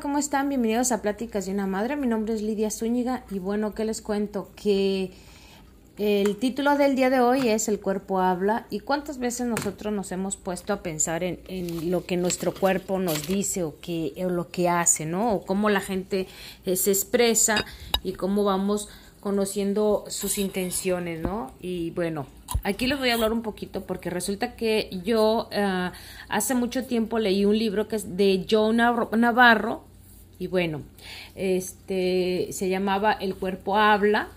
¿cómo están? Bienvenidos a Pláticas de una Madre. Mi nombre es Lidia Zúñiga y bueno, ¿qué les cuento? Que el título del día de hoy es El cuerpo habla y cuántas veces nosotros nos hemos puesto a pensar en, lo que nuestro cuerpo nos dice o, que, o lo que hace, ¿no? O cómo la gente eh, se expresa y cómo vamos conociendo sus intenciones, ¿no? Y bueno, aquí les voy a hablar un poquito porque resulta que yo eh, hace mucho tiempo leí un libro que es de Joe Navarro y bueno, este se llamaba El cuerpo habla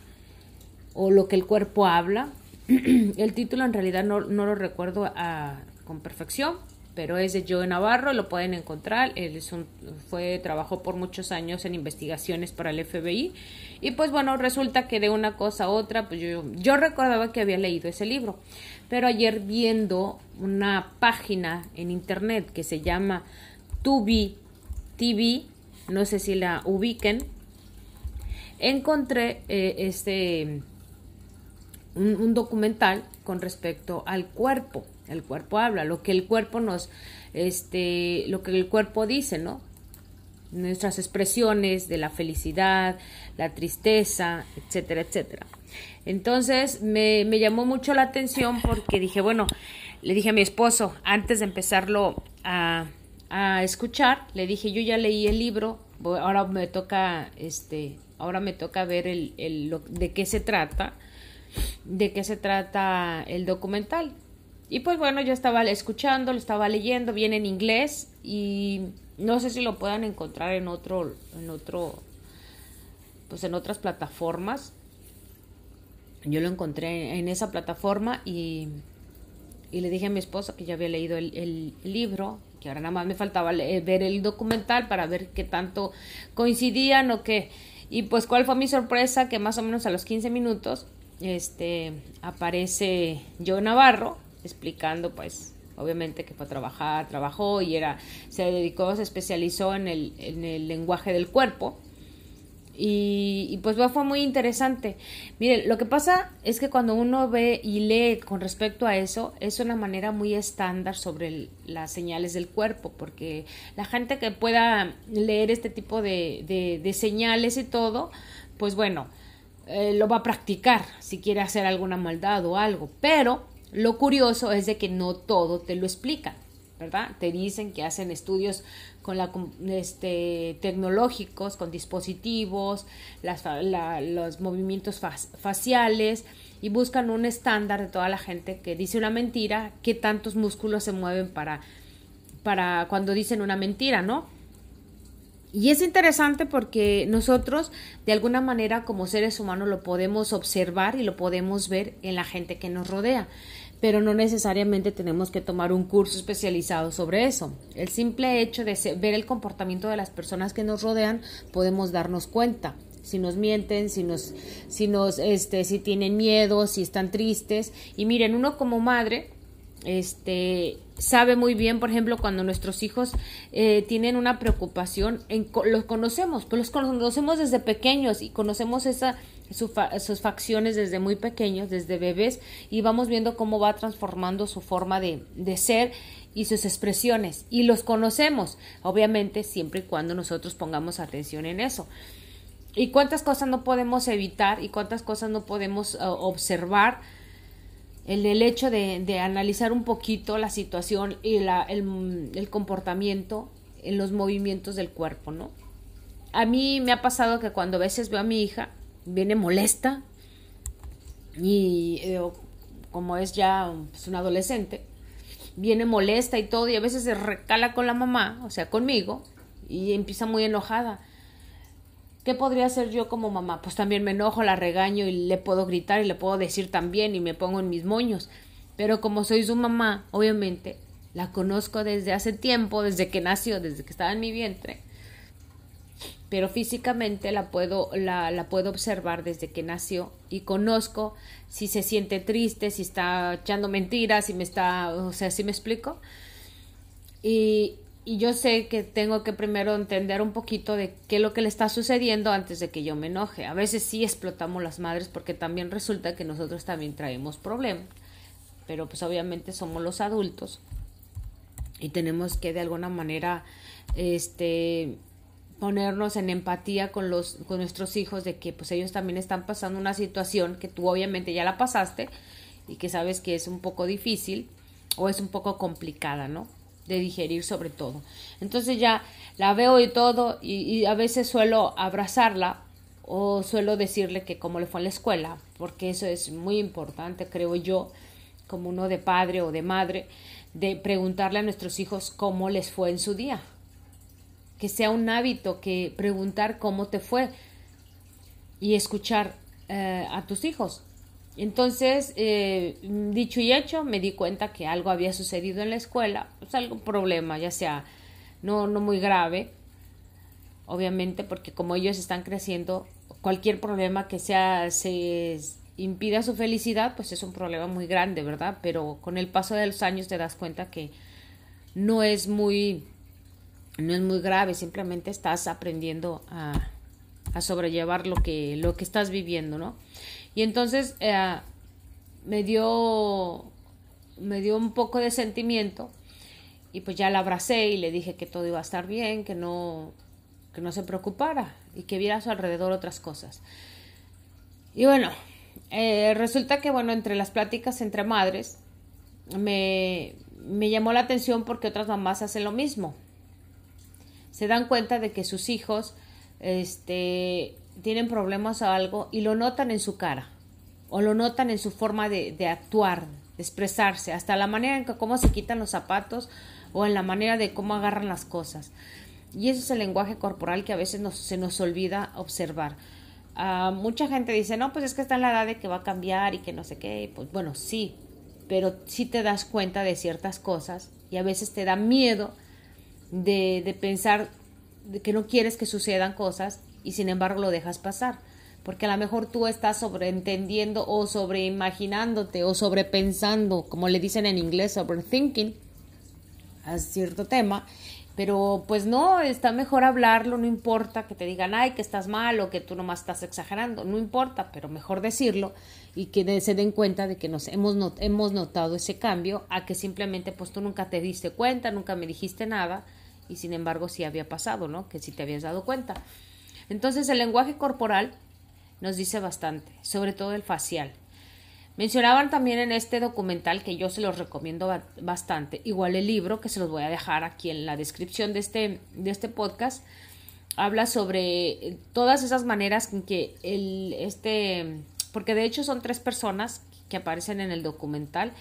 o lo que el cuerpo habla. el título en realidad no, lo recuerdo a, con perfección, pero es de Joe Navarro, lo pueden encontrar. Él es un, fue, trabajó por muchos años en investigaciones para el FBI. Y pues bueno, resulta que de una cosa a otra, pues yo, yo recordaba que había leído ese libro. Pero ayer viendo una página en internet que se llama Tubi TV, no sé si la ubiquen, encontré eh, este un, documental con respecto al cuerpo. El cuerpo habla, lo que el cuerpo nos, este, lo que el cuerpo dice, ¿no? Nuestras expresiones de la felicidad, la tristeza, etcétera, etcétera. Entonces me, me llamó mucho la atención porque dije, bueno, le dije a mi esposo, antes de empezarlo a, a escuchar, le dije, yo ya leí el libro, ahora me toca, este, ahora me toca ver el, el, lo, de qué se trata de qué se trata el documental. Y pues bueno, yo estaba escuchando, lo estaba leyendo, viene en inglés y no sé si lo puedan encontrar en otro, en otro, pues en otras plataformas. Yo lo encontré en esa plataforma y, y le dije a mi esposa que ya había leído el libro, que ahora nada más me faltaba ver el documental para ver qué tanto coincidían o qué. Y pues cuál fue mi sorpresa, que más o menos a los 15 minutos este, aparece Joe Navarro explicando pues obviamente que fue a trabajar, trabajó y era, se dedicó, se especializó en el, en el lenguaje del cuerpo. Y, pues fue muy interesante. Miren, lo que pasa es que cuando uno ve y lee con respecto a eso, es una manera muy estándar sobre las señales del cuerpo, porque la gente que pueda leer este tipo de, de, de señales y todo, pues bueno, eh, lo va a practicar si quiere hacer alguna maldad o algo. Pero lo curioso es de que no todo te lo explican, ¿verdad? Te dicen que hacen estudios con la, este, tecnológicos, con dispositivos, las, los movimientos faciales y buscan un estándar de toda la gente que dice una mentira, qué tantos músculos se mueven para, para cuando dicen una mentira, ¿no? Y es interesante porque nosotros de alguna manera como seres humanos lo podemos observar y lo podemos ver en la gente que nos rodea, pero no necesariamente tenemos que tomar un curso especializado sobre eso. El simple hecho de ver el comportamiento de las personas que nos rodean podemos darnos cuenta si nos mienten, si nos, si nos, este, si tienen miedo, si están tristes. Y miren, uno como madre, este, sabe muy bien, por ejemplo, cuando nuestros hijos eh, tienen una preocupación, en, los conocemos, pues los conocemos desde pequeños y conocemos esa, sus facciones desde muy pequeños, desde bebés, y vamos viendo cómo va transformando su forma de, de ser y sus expresiones. Y los conocemos, obviamente, siempre y cuando nosotros pongamos atención en eso. Y cuántas cosas no podemos evitar y cuántas cosas no podemos eh, observar el, el hecho de, analizar un poquito la situación y la, el, comportamiento en los movimientos del cuerpo, ¿no? A mí me ha pasado que cuando a veces veo a mi hija, viene molesta y eh, como es ya pues, un adolescente, viene molesta y todo y a veces se recala con la mamá, o sea, conmigo, y empieza muy enojada. ¿Qué podría hacer yo como mamá? Pues también me enojo, la regaño y le puedo gritar y le puedo decir también y me pongo en mis moños. Pero como soy su mamá, obviamente, la conozco desde hace tiempo, desde que nació, desde que estaba en mi vientre. Pero físicamente la puedo, la, la puedo observar desde que nació y conozco si se siente triste, si está echando mentiras, si me está, o sea, si me explico. Y, y yo sé que tengo que primero entender un poquito de qué es lo que le está sucediendo antes de que yo me enoje. A veces sí explotamos las madres porque también resulta que nosotros también traemos problemas, pero pues obviamente somos los adultos y tenemos que de alguna manera este ponernos en empatía con los con nuestros hijos de que pues ellos también están pasando una situación que tú obviamente ya la pasaste y que sabes que es un poco difícil o es un poco complicada, ¿no? De digerir sobre todo. Entonces ya la veo y todo y, a veces suelo abrazarla o suelo decirle que cómo le fue en la escuela, porque eso es muy importante, creo yo, como uno de padre o de madre, de preguntarle a nuestros hijos cómo les fue en su día, que sea un hábito que preguntar cómo te fue y escuchar eh, a tus hijos. Entonces, eh, dicho y hecho, me di cuenta que algo había sucedido en la escuela, pues algún problema, ya sea no, no muy grave, obviamente, porque como ellos están creciendo, cualquier problema que sea se impida su felicidad, pues es un problema muy grande, ¿verdad? Pero con el paso de los años te das cuenta que no es muy no es muy grave, simplemente estás aprendiendo a, a sobrellevar lo que, lo que estás viviendo, ¿no? Y entonces eh, me dio me dio un poco de sentimiento y pues ya la abracé y le dije que todo iba a estar bien, que no que no se preocupara y que viera a su alrededor otras cosas. Y bueno, eh, resulta que bueno, entre las pláticas entre madres me, me llamó la atención porque otras mamás hacen lo mismo se dan cuenta de que sus hijos este, tienen problemas o algo y lo notan en su cara o lo notan en su forma de, actuar, de expresarse, hasta la manera en que cómo se quitan los zapatos o en la manera de cómo agarran las cosas. Y ese es el lenguaje corporal que a veces se nos olvida observar. Ah, mucha gente dice, no, pues es que está en la edad de que va a cambiar y que no sé qué. Pues bueno, sí, pero sí te das cuenta de ciertas cosas y a veces te da miedo de, de pensar que no quieres que sucedan cosas y sin embargo lo dejas pasar. Porque a lo mejor tú estás sobreentendiendo o sobreimaginándote o sobrepensando, como le dicen en inglés, overthinking, a cierto tema. Pero pues no, está mejor hablarlo, no importa que te digan, ay, que estás mal o que tú nomás estás exagerando, no importa, pero mejor decirlo y que se den cuenta de que nos hemos, hemos notado ese cambio a que simplemente pues tú nunca te diste cuenta, nunca me dijiste nada y sin embargo sí había pasado, ¿no? Que sí te habías dado cuenta. Entonces el lenguaje corporal nos dice bastante, sobre todo el facial. Mencionaban también en este documental que yo se los recomiendo bastante, igual el libro que se los voy a dejar aquí en la descripción de este, de este podcast, habla sobre todas esas maneras en que el, este, porque de hecho son tres personas que aparecen en el documental,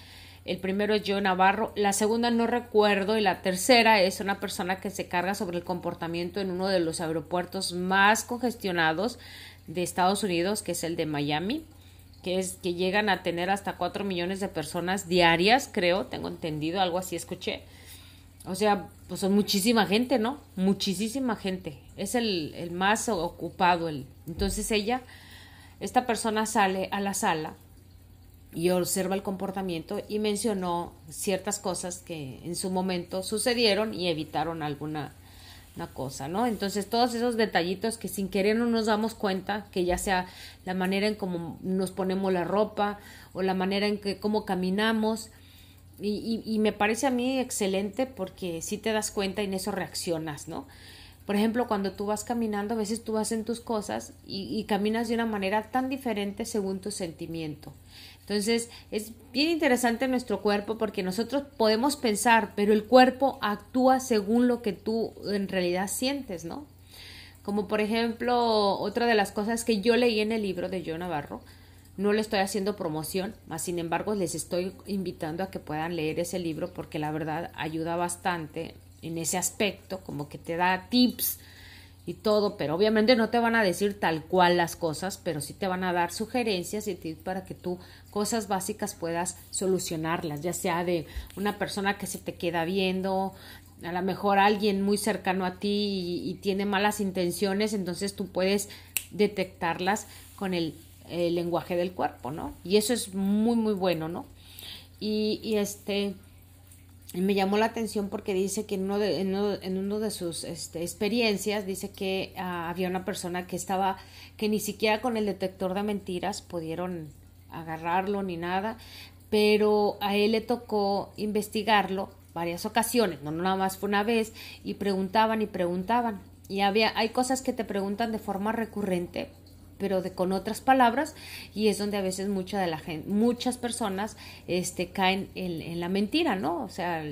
el primero es Joe Navarro, la segunda no recuerdo y la tercera es una persona que se carga sobre el comportamiento en uno de los aeropuertos más congestionados de Estados Unidos, que es el de Miami, que es que llegan a tener hasta 4 millones de personas diarias, creo, tengo entendido, algo así escuché. O sea, pues son muchísima gente, ¿no? Muchísima gente. Es el, el más ocupado. El... Entonces ella, esta persona sale a la sala y observa el comportamiento y mencionó ciertas cosas que en su momento sucedieron y evitaron alguna una cosa, ¿no? Entonces todos esos detallitos que sin querer no nos damos cuenta, que ya sea la manera en cómo nos ponemos la ropa o la manera en que cómo caminamos, y, y, me parece a mí excelente porque si te das cuenta y en eso reaccionas, ¿no? Por ejemplo, cuando tú vas caminando, a veces tú vas en tus cosas y caminas de una manera tan diferente según tu sentimiento. Entonces, es bien interesante nuestro cuerpo porque nosotros podemos pensar, pero el cuerpo actúa según lo que tú en realidad sientes, ¿no? Como por ejemplo, otra de las cosas que yo leí en el libro de John Navarro, no le estoy haciendo promoción, más sin embargo les estoy invitando a que puedan leer ese libro porque la verdad ayuda bastante en ese aspecto, como que te da tips y todo, pero obviamente no te van a decir tal cual las cosas, pero sí te van a dar sugerencias y para que tú cosas básicas puedas solucionarlas, ya sea de una persona que se te queda viendo, a lo mejor alguien muy cercano a ti y, tiene malas intenciones, entonces tú puedes detectarlas con el, lenguaje del cuerpo, ¿no? Y eso es muy, muy bueno, ¿no? Y este me llamó la atención porque dice que en uno de, en uno, de sus este, experiencias dice que ah, había una persona que estaba, que ni siquiera con el detector de mentiras pudieron agarrarlo ni nada, pero a él le tocó investigarlo varias ocasiones, no nada más fue una vez, y preguntaban y preguntaban. y había, hay cosas que te preguntan de forma recurrente, pero de, con otras palabras, y es donde a veces mucha de la muchas personas este, caen en, en la mentira, ¿no? O sea,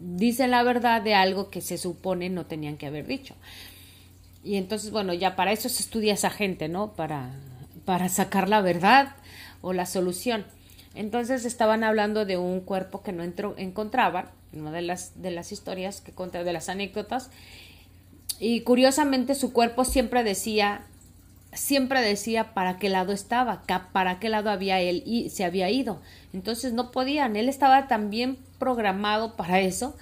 dicen la verdad de algo que se supone no tenían que haber dicho. Y entonces, bueno, ya para eso se estudia esa gente, ¿no? Para, para sacar la verdad o la solución. Entonces estaban hablando de un cuerpo que no entró, encontraban, una de las, de las historias que conté, de las anécdotas, y curiosamente su cuerpo siempre decía, siempre decía para qué lado estaba, para qué lado había él y se había ido. Entonces no podían, él estaba también programado para eso,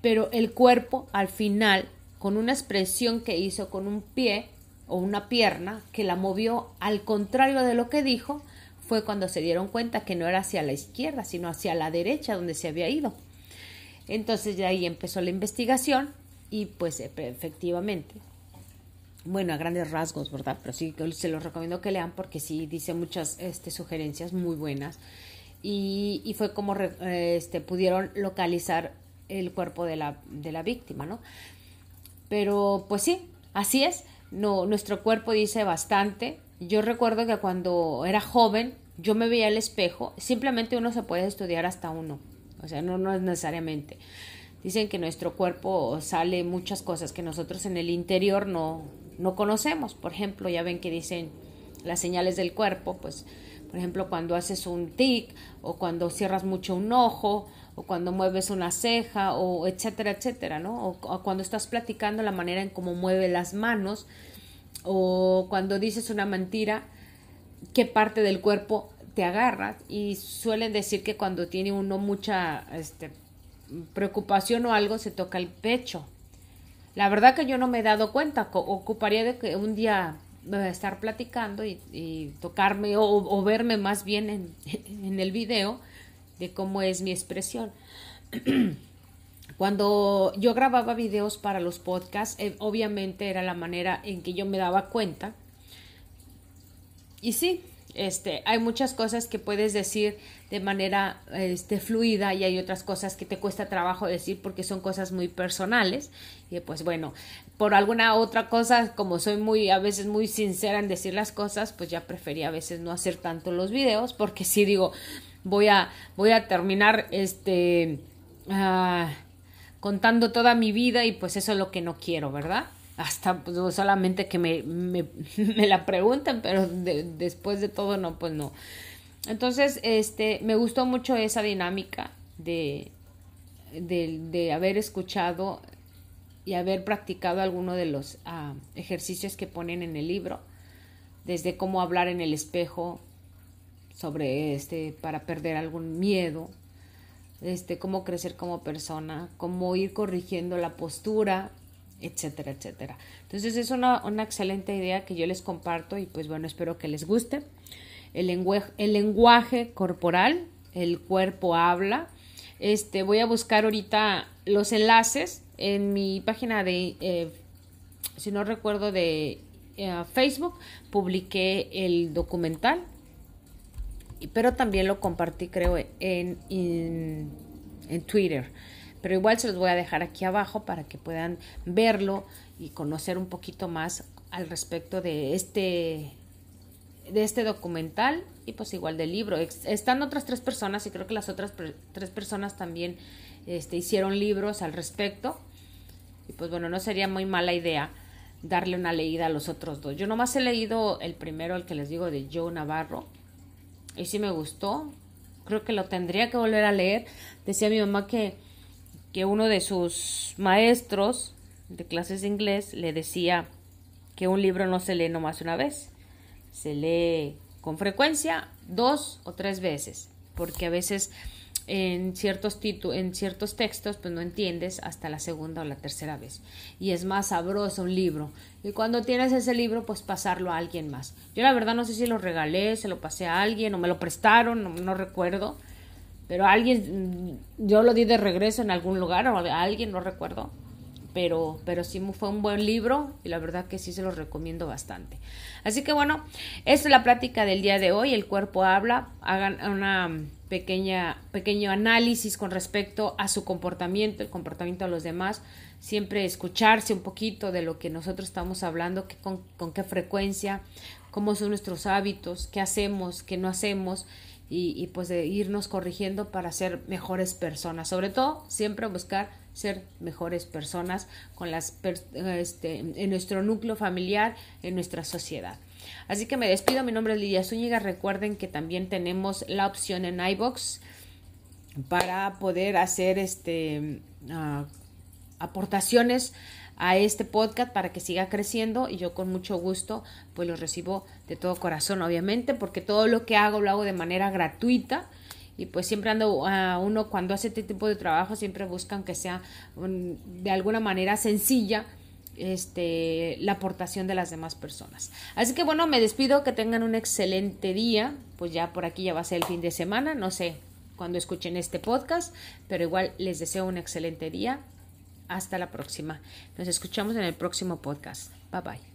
pero el cuerpo al final, con una expresión que hizo con un pie o una pierna que la movió al contrario de lo que dijo, fue cuando se dieron cuenta que no era hacia la izquierda, sino hacia la derecha donde se había ido. Entonces de ahí empezó la investigación y pues efectivamente, bueno, a grandes rasgos, ¿verdad? Pero sí se los recomiendo que lean porque sí dice muchas este, sugerencias muy buenas y, fue como este, pudieron localizar el cuerpo de la, de la víctima, ¿no? Pero pues sí, así es. No, nuestro cuerpo dice bastante. Yo recuerdo que cuando era joven, yo me veía al espejo. Simplemente uno se puede estudiar hasta uno. O sea, no, no es necesariamente. Dicen que nuestro cuerpo sale muchas cosas que nosotros en el interior no, no conocemos. Por ejemplo, ya ven que dicen las señales del cuerpo, pues por ejemplo, cuando haces un tic o cuando cierras mucho un ojo o cuando mueves una ceja o etcétera, etcétera, ¿no? O, cuando estás platicando la manera en cómo mueve las manos o cuando dices una mentira, qué parte del cuerpo te agarras y suelen decir que cuando tiene uno mucha este, preocupación o algo se toca el pecho. La verdad que yo no me he dado cuenta, ocuparía de que un día estar platicando y, tocarme o, verme más bien en, en, el video de cómo es mi expresión. Cuando yo grababa videos para los podcasts, eh, obviamente era la manera en que yo me daba cuenta. Y sí, este, hay muchas cosas que puedes decir de manera este, fluida y hay otras cosas que te cuesta trabajo decir porque son cosas muy personales. Y pues bueno, por alguna otra cosa, como soy muy, a veces muy sincera en decir las cosas, pues ya prefería a veces no hacer tanto los videos porque si digo, voy a, voy a terminar este, ah, contando toda mi vida y pues eso es lo que no quiero, ¿verdad? Hasta pues, solamente que me, me, la pregunten, pero después de todo no, pues no. Entonces, este, me gustó mucho esa dinámica de, de, de haber escuchado y haber practicado alguno de los ah, ejercicios que ponen en el libro, desde cómo hablar en el espejo sobre este para perder algún miedo, este cómo crecer como persona, cómo ir corrigiendo la postura etcétera, etcétera. Entonces es una, excelente idea que yo les comparto y pues bueno, espero que les guste. El lenguaje, corporal, el cuerpo habla. Este, voy a buscar ahorita los enlaces en mi página de, eh, si no recuerdo, de eh, Facebook, publiqué el documental, pero también lo compartí, creo, en, en Twitter pero igual se los voy a dejar aquí abajo para que puedan verlo y conocer un poquito más al respecto de este de este documental y pues igual del libro. Están otras tres personas y creo que las otras tres personas también este, hicieron libros al respecto. Y pues bueno, no sería muy mala idea darle una leída a los otros dos. Yo nomás he leído el primero, el que les digo de Joe Navarro. Y sí me gustó. Creo que lo tendría que volver a leer. Decía mi mamá que que uno de sus maestros de clases de inglés le decía que un libro no se lee nomás una vez, se lee con frecuencia dos o tres veces, porque a veces en ciertos en ciertos textos pues no entiendes hasta la segunda o la tercera vez y es más sabroso un libro y cuando tienes ese libro pues pasarlo a alguien más. Yo la verdad no sé si lo regalé se lo pasé a alguien o me lo prestaron no recuerdo pero alguien, yo lo di de regreso en algún lugar, o a alguien, no recuerdo, pero, pero sí fue un buen libro y la verdad que sí se lo recomiendo bastante. Así que bueno, esta es la plática del día de hoy, el cuerpo habla, hagan una pequeña, pequeño análisis con respecto a su comportamiento, el comportamiento de los demás, siempre escucharse un poquito de lo que nosotros estamos hablando, con, con qué frecuencia, cómo son nuestros hábitos, qué hacemos, qué no hacemos y, pues de irnos corrigiendo para ser mejores personas. Sobre todo, siempre buscar ser mejores personas con las este, en nuestro núcleo familiar, en nuestra sociedad. Así que me despido, mi nombre es Lidia Zúñiga. Recuerden que también tenemos la opción en iBox para poder hacer este ah, aportaciones a este podcast para que siga creciendo y yo con mucho gusto pues lo recibo de todo corazón obviamente porque todo lo que hago lo hago de manera gratuita y pues siempre ando a uno cuando hace este tipo de trabajo siempre buscan que sea de alguna manera sencilla este la aportación de las demás personas. Así que bueno, me despido, que tengan un excelente día, pues ya por aquí ya va a ser el fin de semana, no sé cuando escuchen este podcast, pero igual les deseo un excelente día hasta la próxima. Nos escuchamos en el próximo podcast. Bye bye.